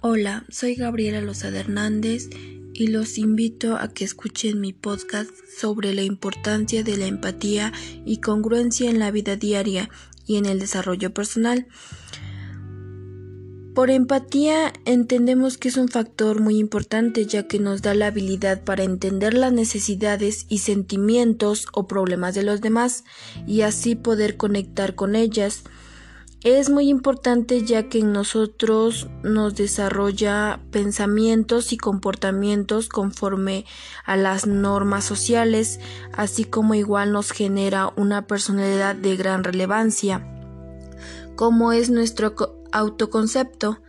Hola, soy Gabriela Lozada Hernández y los invito a que escuchen mi podcast sobre la importancia de la empatía y congruencia en la vida diaria y en el desarrollo personal. Por empatía entendemos que es un factor muy importante ya que nos da la habilidad para entender las necesidades y sentimientos o problemas de los demás y así poder conectar con ellas es muy importante ya que en nosotros nos desarrolla pensamientos y comportamientos conforme a las normas sociales, así como igual nos genera una personalidad de gran relevancia, como es nuestro autoconcepto.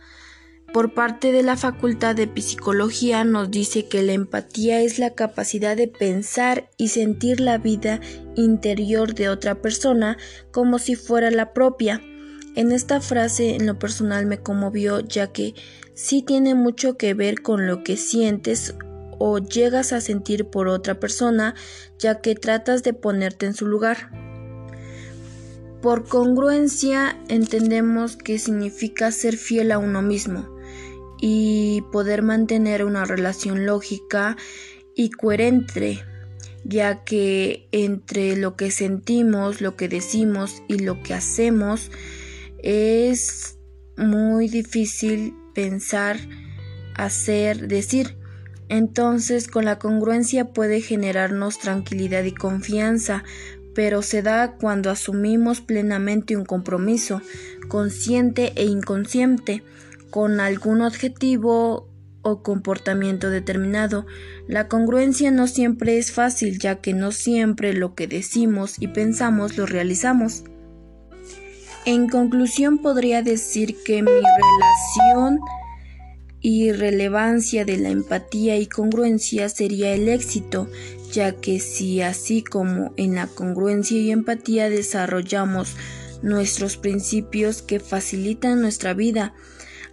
Por parte de la Facultad de Psicología nos dice que la empatía es la capacidad de pensar y sentir la vida interior de otra persona como si fuera la propia. En esta frase en lo personal me conmovió ya que sí tiene mucho que ver con lo que sientes o llegas a sentir por otra persona ya que tratas de ponerte en su lugar. Por congruencia entendemos que significa ser fiel a uno mismo y poder mantener una relación lógica y coherente, ya que entre lo que sentimos, lo que decimos y lo que hacemos es muy difícil pensar, hacer, decir. Entonces con la congruencia puede generarnos tranquilidad y confianza, pero se da cuando asumimos plenamente un compromiso, consciente e inconsciente, con algún objetivo o comportamiento determinado. La congruencia no siempre es fácil, ya que no siempre lo que decimos y pensamos lo realizamos. En conclusión podría decir que mi relación y relevancia de la empatía y congruencia sería el éxito, ya que si así como en la congruencia y empatía desarrollamos nuestros principios que facilitan nuestra vida,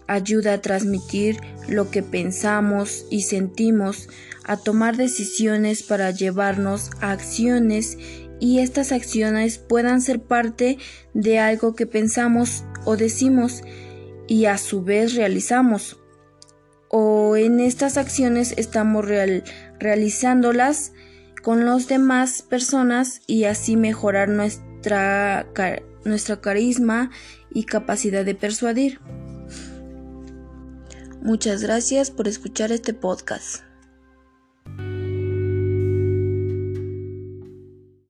ayuda a transmitir lo que pensamos y sentimos, a tomar decisiones para llevarnos a acciones y estas acciones puedan ser parte de algo que pensamos o decimos y a su vez realizamos. O en estas acciones estamos realizándolas con las demás personas y así mejorar nuestra, nuestra carisma y capacidad de persuadir. Muchas gracias por escuchar este podcast.